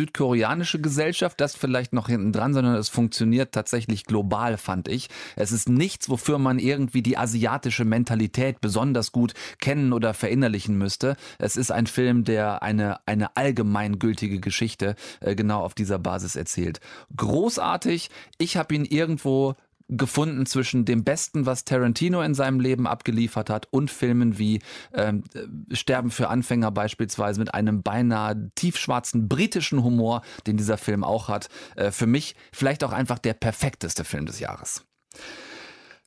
S3: südkoreanische Gesellschaft, das vielleicht noch hinten dran, sondern es funktioniert tatsächlich global, fand ich. Es ist nichts, wofür man irgendwie die asiatische Mentalität besonders gut kennen oder verinnerlichen müsste. Es ist ein Film, der eine, eine allgemeingültige Geschichte äh, genau auf dieser Basis erzählt. Großartig. Ich habe ihn irgendwo gefunden zwischen dem Besten, was Tarantino in seinem Leben abgeliefert hat und Filmen wie ähm, Sterben für Anfänger beispielsweise mit einem beinahe tiefschwarzen britischen Humor, den dieser Film auch hat. Äh, für mich vielleicht auch einfach der perfekteste Film des Jahres.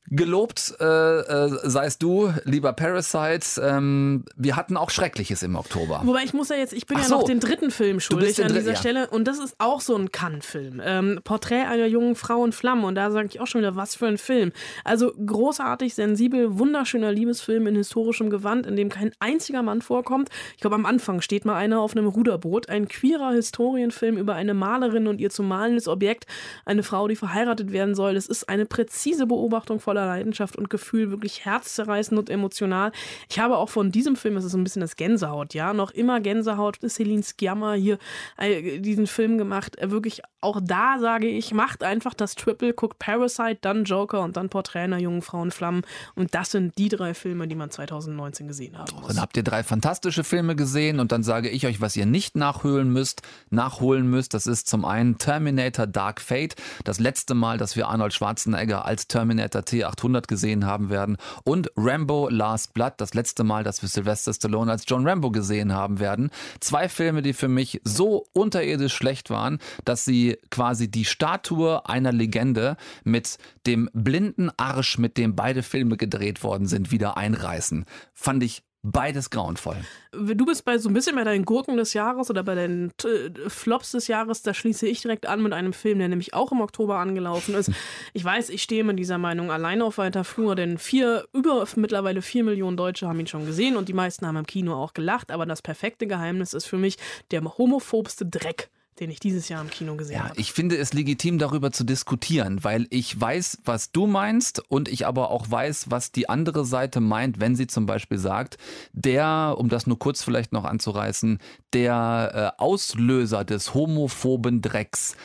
S3: Gelobt äh, äh, seist du, lieber Parasite. Ähm, wir hatten auch Schreckliches im Oktober.
S4: Wobei ich muss ja jetzt, ich bin
S3: Ach
S4: ja
S3: so.
S4: noch den dritten Film schuldig an dieser
S3: ja.
S4: Stelle und das ist auch so ein Cannes-Film. Ähm, Porträt einer jungen Frau in Flammen und da sage ich auch schon wieder, was für ein Film. Also großartig, sensibel, wunderschöner Liebesfilm in historischem Gewand, in dem kein einziger Mann vorkommt. Ich glaube, am Anfang steht mal einer auf einem Ruderboot. Ein queerer Historienfilm über eine Malerin und ihr zu malendes Objekt, eine Frau, die verheiratet werden soll. Das ist eine präzise Beobachtung voller Leidenschaft und Gefühl, wirklich herzzerreißend und emotional. Ich habe auch von diesem Film, das ist so ein bisschen das Gänsehaut, ja, noch immer Gänsehaut, Celine Sciamma hier äh, diesen Film gemacht. Äh, wirklich auch da sage ich, macht einfach das Triple, guckt Parasite, dann Joker und dann Porträt einer jungen Frau in Flammen. Und das sind die drei Filme, die man 2019 gesehen haben muss.
S3: Dann habt ihr drei fantastische Filme gesehen und dann sage ich euch, was ihr nicht nachholen müsst, nachholen müsst. Das ist zum einen Terminator Dark Fate, das letzte Mal, dass wir Arnold Schwarzenegger als Terminator T800 gesehen haben werden und Rambo Last Blood, das letzte Mal, dass wir Sylvester Stallone als John Rambo gesehen haben werden. Zwei Filme, die für mich so unterirdisch schlecht waren, dass sie quasi die Statue einer Legende mit dem blinden Arsch, mit dem beide Filme gedreht worden sind, wieder einreißen. Fand ich beides grauenvoll.
S4: Du bist bei so ein bisschen bei deinen Gurken des Jahres oder bei deinen äh, Flops des Jahres. Da schließe ich direkt an mit einem Film, der nämlich auch im Oktober angelaufen ist. (laughs) Ich weiß, ich stehe mit dieser Meinung alleine auf weiter Flur, denn vier, über mittlerweile vier Millionen Deutsche haben ihn schon gesehen und die meisten haben im Kino auch gelacht. Aber das perfekte Geheimnis ist für mich der homophobste Dreck den ich dieses Jahr im Kino gesehen habe.
S3: Ich finde es legitim, darüber zu diskutieren, weil ich weiß, was du meinst und ich aber auch weiß, was die andere Seite meint, wenn sie zum Beispiel sagt, der, um das nur kurz vielleicht noch anzureißen, der äh, Auslöser des homophoben Drecks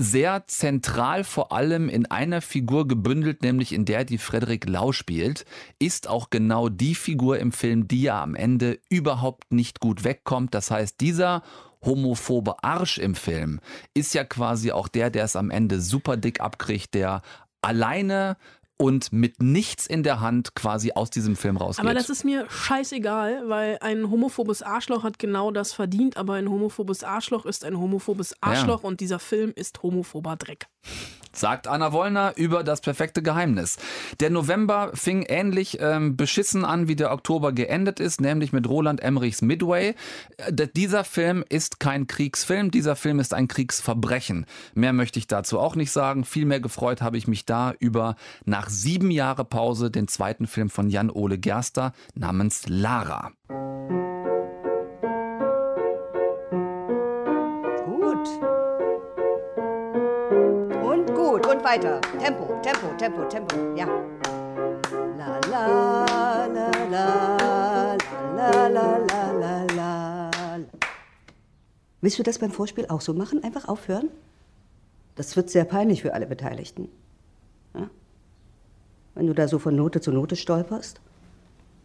S3: sehr zentral vor allem in einer Figur gebündelt, nämlich in der die Frederik Lau spielt, ist auch genau die Figur im Film, die ja am Ende überhaupt nicht gut wegkommt. Das heißt, dieser homophobe Arsch im Film ist ja quasi auch der, der es am Ende super dick abkriegt, der alleine und mit nichts in der Hand quasi aus diesem Film rausgeht.
S4: Aber das ist mir scheißegal, weil ein homophobes Arschloch hat genau das verdient, aber ein homophobes Arschloch ist ein homophobes Arschloch
S3: Ja.
S4: und dieser Film ist homophober Dreck.
S3: Sagt Anna Wollner über das perfekte Geheimnis. Der November fing ähnlich ähm, beschissen an, wie der Oktober geendet ist, nämlich mit Roland Emmerichs Midway. Äh, d- dieser Film ist kein Kriegsfilm, dieser Film ist ein Kriegsverbrechen. Mehr möchte ich dazu auch nicht sagen. Vielmehr gefreut habe ich mich da über nach sieben Jahre Pause den zweiten Film von Jan-Ole Gerster namens Lara.
S19: Weiter. Tempo, Tempo, Tempo, Tempo. Ja. La la la la la la la la la. Willst du das beim Vorspiel auch so machen? Einfach aufhören? Das wird sehr peinlich für alle Beteiligten. Ja? Wenn du da so von Note zu Note stolperst?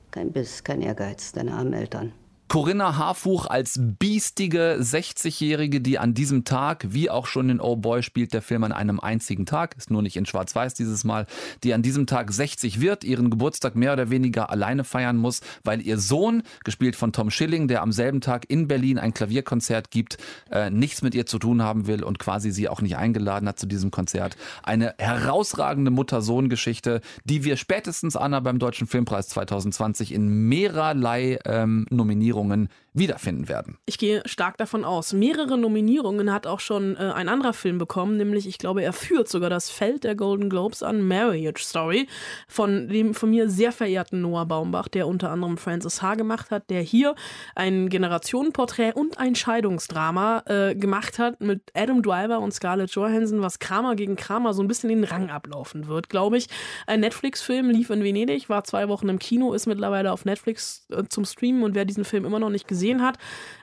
S19: Kein Biss, kein Ehrgeiz, deine armen Eltern.
S3: Corinna Harfuch als biestige 60-Jährige, die an diesem Tag, wie auch schon in Oh Boy, spielt der Film an einem einzigen Tag, ist nur nicht in Schwarz-Weiß dieses Mal, die an diesem Tag 60 wird, ihren Geburtstag mehr oder weniger alleine feiern muss, weil ihr Sohn, gespielt von Tom Schilling, der am selben Tag in Berlin ein Klavierkonzert gibt, äh, nichts mit ihr zu tun haben will und quasi sie auch nicht eingeladen hat zu diesem Konzert. Eine herausragende Mutter-Sohn-Geschichte, die wir spätestens, Anna, beim Deutschen Filmpreis 2020 in mehrerlei ähm, Nominierungen Regierungen wiederfinden werden.
S4: Ich gehe stark davon aus. Mehrere Nominierungen hat auch schon äh, ein anderer Film bekommen, nämlich ich glaube, er führt sogar das Feld der Golden Globes an, Marriage Story, von dem von mir sehr verehrten Noah Baumbach, der unter anderem Francis H. gemacht hat, der hier ein Generationenporträt und ein Scheidungsdrama äh, gemacht hat mit Adam Driver und Scarlett Johansson, was Kramer gegen Kramer so ein bisschen den Rang ablaufen wird, glaube ich. Ein Netflix-Film lief in Venedig, war zwei Wochen im Kino, ist mittlerweile auf Netflix äh, zum Streamen und wer diesen Film immer noch nicht gesehen hat,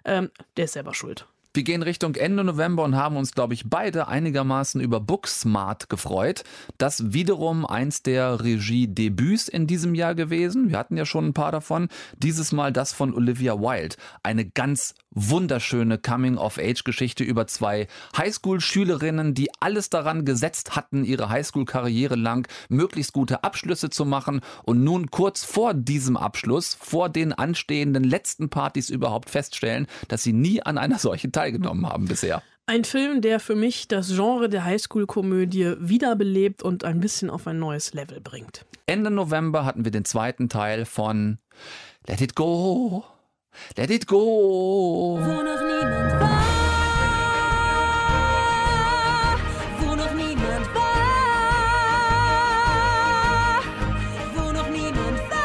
S4: ähm, der ist selber schuld.
S3: Wir gehen Richtung Ende November und haben uns, glaube ich, beide einigermaßen über Booksmart gefreut. Das wiederum eins der Regiedebüts in diesem Jahr gewesen. Wir hatten ja schon ein paar davon. Dieses Mal das von Olivia Wilde. Eine ganz wunderschöne Coming-of-Age-Geschichte über zwei Highschool-Schülerinnen, die alles daran gesetzt hatten, ihre Highschool-Karriere lang möglichst gute Abschlüsse zu machen und nun kurz vor diesem Abschluss, vor den anstehenden letzten Partys überhaupt feststellen, dass sie nie an einer solchen teilgenommen haben bisher.
S4: Ein Film, der für mich das Genre der Highschool-Komödie wiederbelebt und ein bisschen auf ein neues Level bringt.
S3: Ende November hatten wir den zweiten Teil von Let It Go. Let It Go.
S20: Wo noch niemand war. Wo noch niemand war. Wo noch niemand war.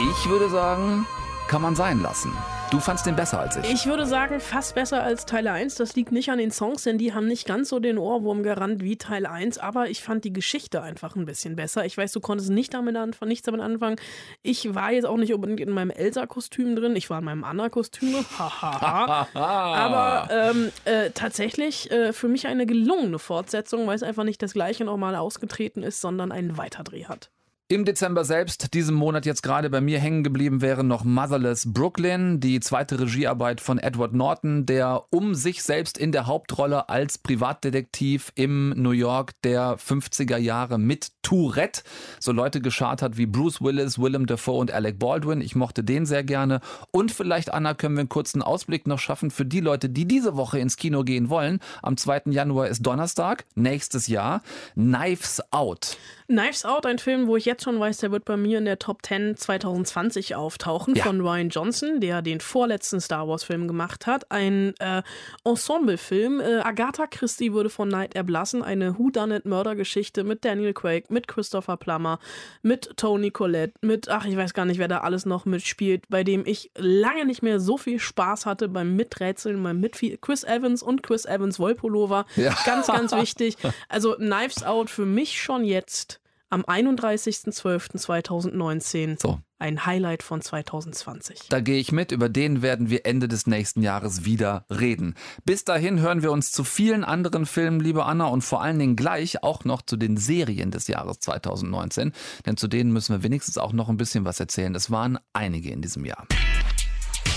S3: Ich würde sagen, kann man sein lassen. Du fandst den besser als ich.
S4: Ich würde sagen, fast besser als Teil 1. Das liegt nicht an den Songs, denn die haben nicht ganz so den Ohrwurm gerannt wie Teil 1, aber ich fand die Geschichte einfach ein bisschen besser. Ich weiß, du konntest nicht damit anfangen, nichts damit anfangen. Ich war jetzt auch nicht unbedingt in meinem Elsa-Kostüm drin, ich war in meinem Anna-Kostüm. (laughs) aber ähm, äh, tatsächlich äh, für mich eine gelungene Fortsetzung, weil es einfach nicht das gleiche nochmal ausgetreten ist, sondern einen Weiterdreh hat.
S3: Im Dezember selbst, diesem Monat jetzt gerade bei mir hängen geblieben wäre noch Motherless Brooklyn, die zweite Regiearbeit von Edward Norton, der um sich selbst in der Hauptrolle als Privatdetektiv im New York der 50er Jahre mit Tourette so Leute geschart hat wie Bruce Willis, Willem Dafoe und Alec Baldwin. Ich mochte den sehr gerne. Und vielleicht, Anna, können wir einen kurzen Ausblick noch schaffen für die Leute, die diese Woche ins Kino gehen wollen. Am 2. Januar ist Donnerstag, nächstes Jahr. Knives Out.
S4: Knives Out, ein Film, wo ich jetzt schon weiß, der wird bei mir in der Top 10 2020 auftauchen,
S3: Ja.
S4: von Ryan Johnson, der den vorletzten Star Wars-Film gemacht hat. Ein äh, Ensemble-Film. Äh, Agatha Christie wurde von Night erblassen. Eine Whodunit-Mördergeschichte mit Daniel Craig, mit Christopher Plummer, mit Tony Collette, mit, ach, ich weiß gar nicht, wer da alles noch mitspielt, bei dem ich lange nicht mehr so viel Spaß hatte beim Miträtseln, beim Mitfie Chris Evans und Chris Evans Wollpullover.
S3: Ja.
S4: Ganz, ganz (laughs) wichtig. Also Knives Out für mich schon jetzt am 31.12.2019.
S3: So.
S4: Ein Highlight von 2020.
S3: Da gehe ich mit, über den werden wir Ende des nächsten Jahres wieder reden. Bis dahin hören wir uns zu vielen anderen Filmen, liebe Anna, und vor allen Dingen gleich auch noch zu den Serien des Jahres 2019. Denn zu denen müssen wir wenigstens auch noch ein bisschen was erzählen. Es waren einige in diesem Jahr.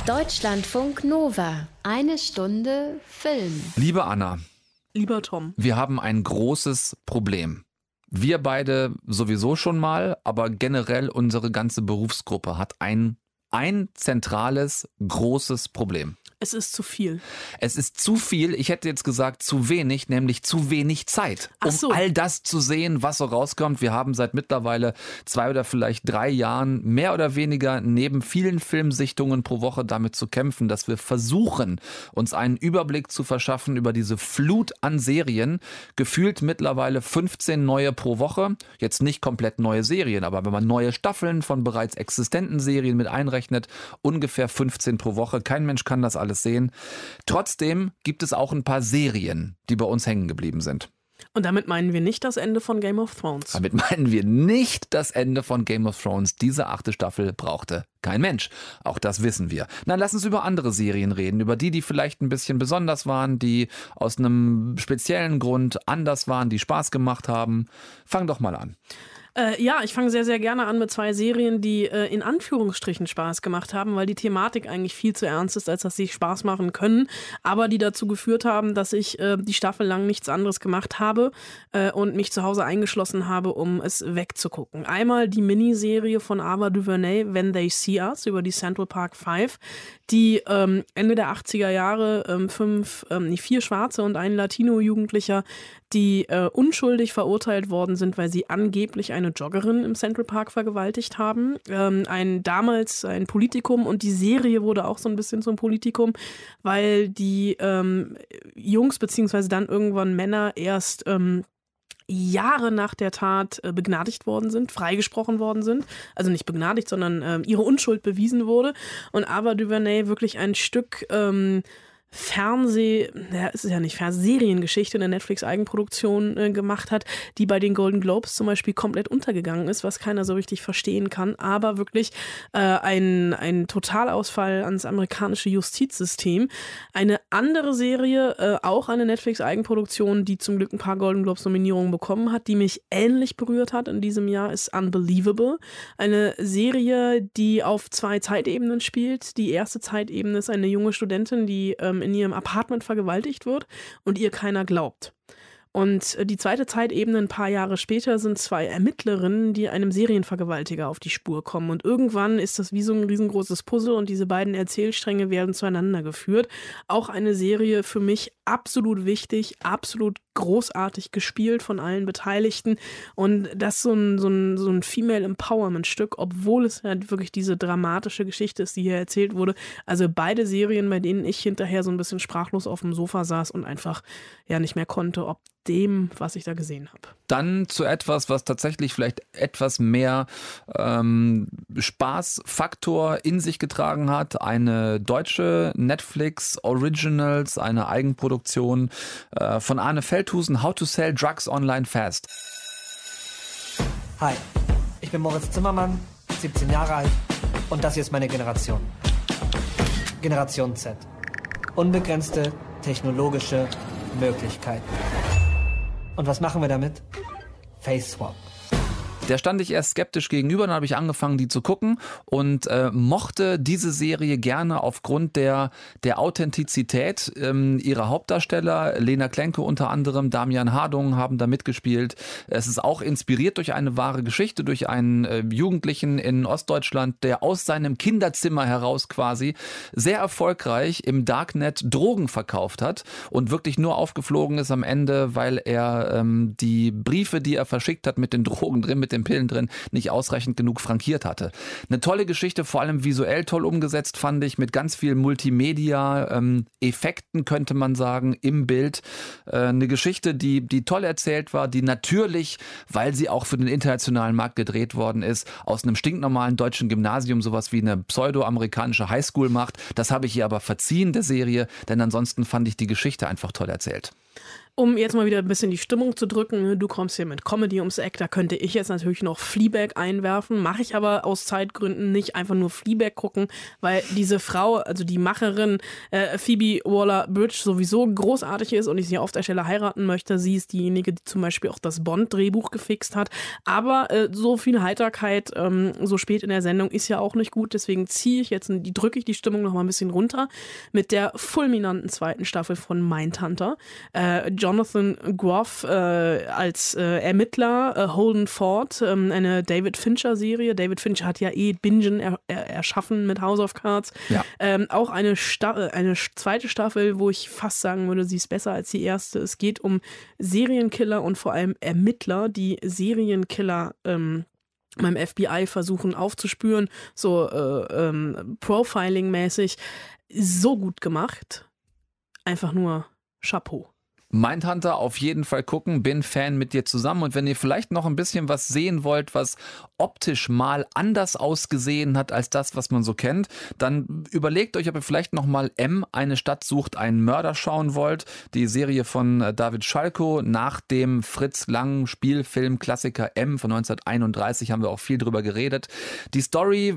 S1: Deutschlandfunk Nova. Eine Stunde Film.
S3: Liebe Anna,
S4: Lieber Tom.
S3: wir haben ein großes Problem. Wir beide sowieso schon mal, aber generell unsere ganze Berufsgruppe hat ein, ein zentrales, großes Problem.
S4: Es ist zu viel.
S3: Es ist zu viel, ich hätte jetzt gesagt zu wenig, nämlich zu wenig Zeit, um
S4: so.
S3: all das zu sehen, was so rauskommt. Wir haben seit mittlerweile zwei oder vielleicht drei Jahren mehr oder weniger neben vielen Filmsichtungen pro Woche damit zu kämpfen, dass wir versuchen, uns einen Überblick zu verschaffen über diese Flut an Serien. Gefühlt mittlerweile 15 neue pro Woche. Jetzt nicht komplett neue Serien, aber wenn man neue Staffeln von bereits existenten Serien mit einrechnet, ungefähr 15 pro Woche. Kein Mensch kann das alles sehen. Trotzdem gibt es auch ein paar Serien, die bei uns hängen geblieben sind.
S4: Und damit meinen wir nicht das Ende von Game of Thrones.
S3: Damit meinen wir nicht das Ende von Game of Thrones. Diese achte Staffel brauchte kein Mensch. Auch das wissen wir. Na, lass uns über andere Serien reden, über die, die vielleicht ein bisschen besonders waren, die aus einem speziellen Grund anders waren, die Spaß gemacht haben. Fang doch mal an.
S4: Äh, ja, ich fange sehr, sehr gerne an mit zwei Serien, die äh, in Anführungsstrichen Spaß gemacht haben, weil die Thematik eigentlich viel zu ernst ist, als dass sie Spaß machen können, aber die dazu geführt haben, dass ich äh, die Staffel lang nichts anderes gemacht habe äh, und mich zu Hause eingeschlossen habe, um es wegzugucken. Einmal die Miniserie von Ava DuVernay, When They See Us, über die Central Park Five, die ähm, Ende der 80er Jahre ähm, fünf, ähm, nee, vier Schwarze und ein Latino-Jugendlicher, die äh, unschuldig verurteilt worden sind, weil sie angeblich eine Joggerin im Central Park vergewaltigt haben. Ähm, ein damals ein Politikum und die Serie wurde auch so ein bisschen zum Politikum, weil die ähm, Jungs beziehungsweise dann irgendwann Männer erst ähm, Jahre nach der Tat äh, begnadigt worden sind, freigesprochen worden sind. Also nicht begnadigt, sondern ähm, ihre Unschuld bewiesen wurde. Und Ava DuVernay wirklich ein Stück ähm, Fernseh, ja, es ist ja nicht Fernsehseriengeschichte in der Netflix-Eigenproduktion äh, gemacht hat, die bei den Golden Globes zum Beispiel komplett untergegangen ist, was keiner so richtig verstehen kann, aber wirklich äh, ein, ein Totalausfall ans amerikanische Justizsystem. Eine andere Serie, äh, auch eine Netflix-Eigenproduktion, die zum Glück ein paar Golden Globes-Nominierungen bekommen hat, die mich ähnlich berührt hat in diesem Jahr, ist Unbelievable. Eine Serie, die auf zwei Zeitebenen spielt. Die erste Zeitebene ist eine junge Studentin, die ähm, in ihrem Apartment vergewaltigt wird und ihr keiner glaubt. Und äh, die zweite Zeitebene, ein paar Jahre später, sind zwei Ermittlerinnen, die einem Serienvergewaltiger auf die Spur kommen. Und irgendwann ist das wie so ein riesengroßes Puzzle und diese beiden Erzählstränge werden zueinander geführt. Auch eine Serie für mich absolut wichtig, absolut großartig gespielt von allen Beteiligten. Und das so ein, so ein, so ein Female Empowerment-Stück, obwohl es ja wirklich diese dramatische Geschichte ist, die hier erzählt wurde. Also beide Serien, bei denen ich hinterher so ein bisschen sprachlos auf dem Sofa saß und einfach ja nicht mehr konnte, ob dem, was ich da gesehen habe.
S3: Dann zu etwas, was tatsächlich vielleicht etwas mehr ähm, Spaßfaktor in sich getragen hat. Eine deutsche Netflix Originals, eine Eigenproduktion äh, von Arne Feldhusen, How to Sell Drugs Online Fast.
S6: Hi, ich bin Moritz Zimmermann, 17 Jahre alt und das hier ist meine Generation. Generation Z. Unbegrenzte technologische Möglichkeiten. Und was machen wir damit? Face Swap.
S3: Der stand ich erst skeptisch gegenüber, dann habe ich angefangen, die zu gucken und äh, mochte diese Serie gerne aufgrund der, der Authentizität ähm, ihrer Hauptdarsteller. Lena Klenke unter anderem, Damian Hardung haben da mitgespielt. Es ist auch inspiriert durch eine wahre Geschichte, durch einen äh, Jugendlichen in Ostdeutschland, der aus seinem Kinderzimmer heraus quasi sehr erfolgreich im Darknet Drogen verkauft hat und wirklich nur aufgeflogen ist am Ende, weil er ähm, die Briefe, die er verschickt hat mit den Drogen drin, mit den Pillen drin, nicht ausreichend genug frankiert hatte. Eine tolle Geschichte, vor allem visuell toll umgesetzt, fand ich, mit ganz viel Multimedia-Effekten, ähm, könnte man sagen, im Bild. Äh, eine Geschichte, die, die toll erzählt war, die natürlich, weil sie auch für den internationalen Markt gedreht worden ist, aus einem stinknormalen deutschen Gymnasium sowas wie eine pseudo-amerikanische Highschool macht. Das habe ich ihr aber verziehen, der Serie, denn ansonsten fand ich die Geschichte einfach toll erzählt.
S4: Um jetzt mal wieder ein bisschen die Stimmung zu drücken, ne, du kommst hier mit Comedy ums Eck, da könnte ich jetzt natürlich noch Fleabag einwerfen, mache ich aber aus Zeitgründen nicht einfach nur Fleabag gucken, weil diese Frau, also die Macherin äh, Phoebe Waller-Bridge sowieso großartig ist und ich sie auf der Stelle heiraten möchte. Sie ist diejenige, die zum Beispiel auch das Bond-Drehbuch gefixt hat. Aber äh, so viel Heiterkeit ähm, so spät in der Sendung ist ja auch nicht gut, deswegen ziehe ich jetzt, drücke ich die Stimmung noch mal ein bisschen runter mit der fulminanten zweiten Staffel von Mindhunter. Äh, Jonathan Groff äh, als äh, Ermittler, äh, Holden Ford, ähm, eine David Fincher-Serie. David Fincher hat ja eh Bingen er, er, erschaffen mit House of Cards.
S3: Ja.
S4: Ähm, auch eine, Sta äh, eine zweite Staffel, wo ich fast sagen würde, sie ist besser als die erste. Es geht um Serienkiller und vor allem Ermittler, die Serienkiller ähm, beim FBI versuchen aufzuspüren, so äh, ähm, Profiling-mäßig. So gut gemacht. Einfach nur Chapeau.
S3: Mindhunter auf jeden Fall gucken, bin Fan mit dir zusammen und wenn ihr vielleicht noch ein bisschen was sehen wollt, was optisch mal anders ausgesehen hat als das, was man so kennt, dann überlegt euch, ob ihr vielleicht noch mal M, eine Stadt sucht, einen Mörder schauen wollt. Die Serie von äh, David Schalko nach dem Fritz Lang Spielfilm Klassiker M von 1931 haben wir auch viel drüber geredet. Die Story,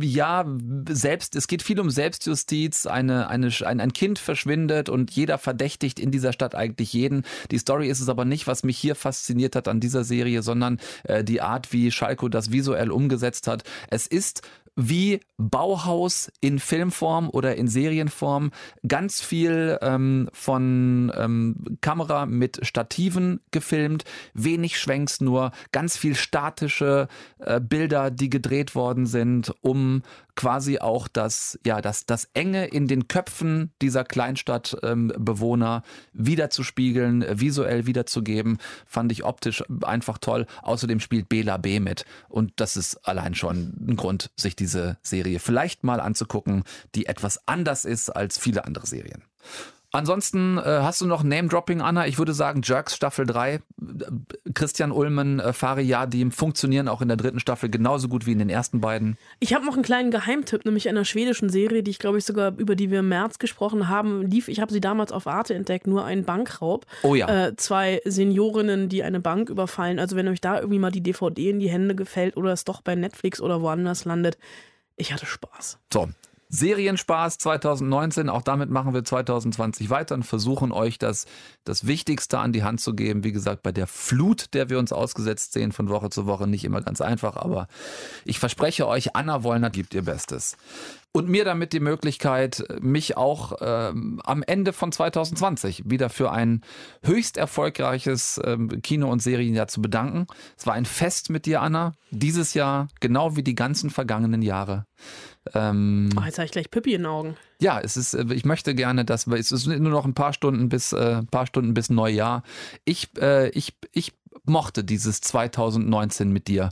S3: ja, selbst, es geht viel um Selbstjustiz. Eine, eine, ein, ein Kind verschwindet und jeder verdächtigt in dieser Stadt eigentlich eigentlich jeden. Die Story ist es aber nicht, was mich hier fasziniert hat an dieser Serie, sondern äh, die Art, wie Schalko das visuell umgesetzt hat. Es ist wie Bauhaus in Filmform oder in Serienform. Ganz viel ähm, von ähm, Kamera mit Stativen gefilmt, wenig Schwenks nur, ganz viel statische äh, Bilder, die gedreht worden sind, um quasi auch das, ja, das, das Enge in den Köpfen dieser Kleinstadtbewohner ähm, wiederzuspiegeln, visuell wiederzugeben, fand ich optisch einfach toll. Außerdem spielt Bela B mit und das ist allein schon ein Grund, sich diese Serie vielleicht mal anzugucken, die etwas anders ist als viele andere Serien. Ansonsten äh, hast du noch Name-Dropping, Anna? Ich würde sagen, Jerks Staffel 3, äh, Christian Ulmen, äh, Fari Yadim funktionieren auch in der dritten Staffel genauso gut wie in den ersten beiden.
S4: Ich habe noch einen kleinen Geheimtipp, nämlich einer schwedischen Serie, die ich glaube ich sogar, über die wir im März gesprochen haben, lief. Ich habe sie damals auf Arte entdeckt, nur ein Bankraub.
S3: Oh ja.
S4: Äh, zwei Seniorinnen, die eine Bank überfallen. Also wenn euch da irgendwie mal die DVD in die Hände gefällt oder es doch bei Netflix oder woanders landet, ich hatte Spaß.
S3: So, Serienspaß 2019, auch damit machen wir 2020 weiter und versuchen euch das, das Wichtigste an die Hand zu geben. Wie gesagt, bei der Flut, der wir uns ausgesetzt sehen von Woche zu Woche, nicht immer ganz einfach, aber ich verspreche euch, Anna Wollner gibt ihr Bestes. und mir damit die Möglichkeit, mich auch ähm, am Ende von 2020 wieder für ein höchst erfolgreiches ähm, Kino- und Serienjahr zu bedanken. Es war ein Fest mit dir, Anna. Dieses Jahr, genau wie die ganzen vergangenen Jahre. Ähm,
S4: Oh, jetzt habe ich gleich Pippi in den Augen.
S3: ja, es ist, äh, ich möchte gerne, dass wir, es ist nur noch ein paar Stunden bis, äh, ein paar Stunden bis Neujahr. Ich, äh, ich, ich mochte dieses 2019 mit dir.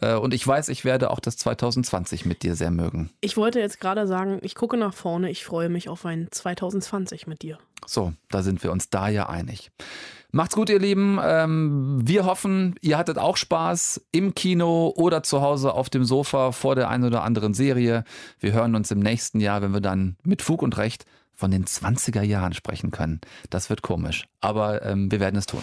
S3: Äh, und ich weiß, ich werde auch das 2020 mit dir sehr mögen.
S4: Ich wollte jetzt gerade sagen, ich gucke nach vorne, ich freue mich auf ein 2020 mit dir.
S3: So, da sind wir uns da ja einig. Macht's gut, ihr Lieben. Ähm, wir hoffen, ihr hattet auch Spaß im Kino oder zu Hause auf dem Sofa vor der einen oder anderen Serie. Wir hören uns im nächsten Jahr, wenn wir dann mit Fug und Recht von den 20er Jahren sprechen können. Das wird komisch, aber ähm, wir werden es tun.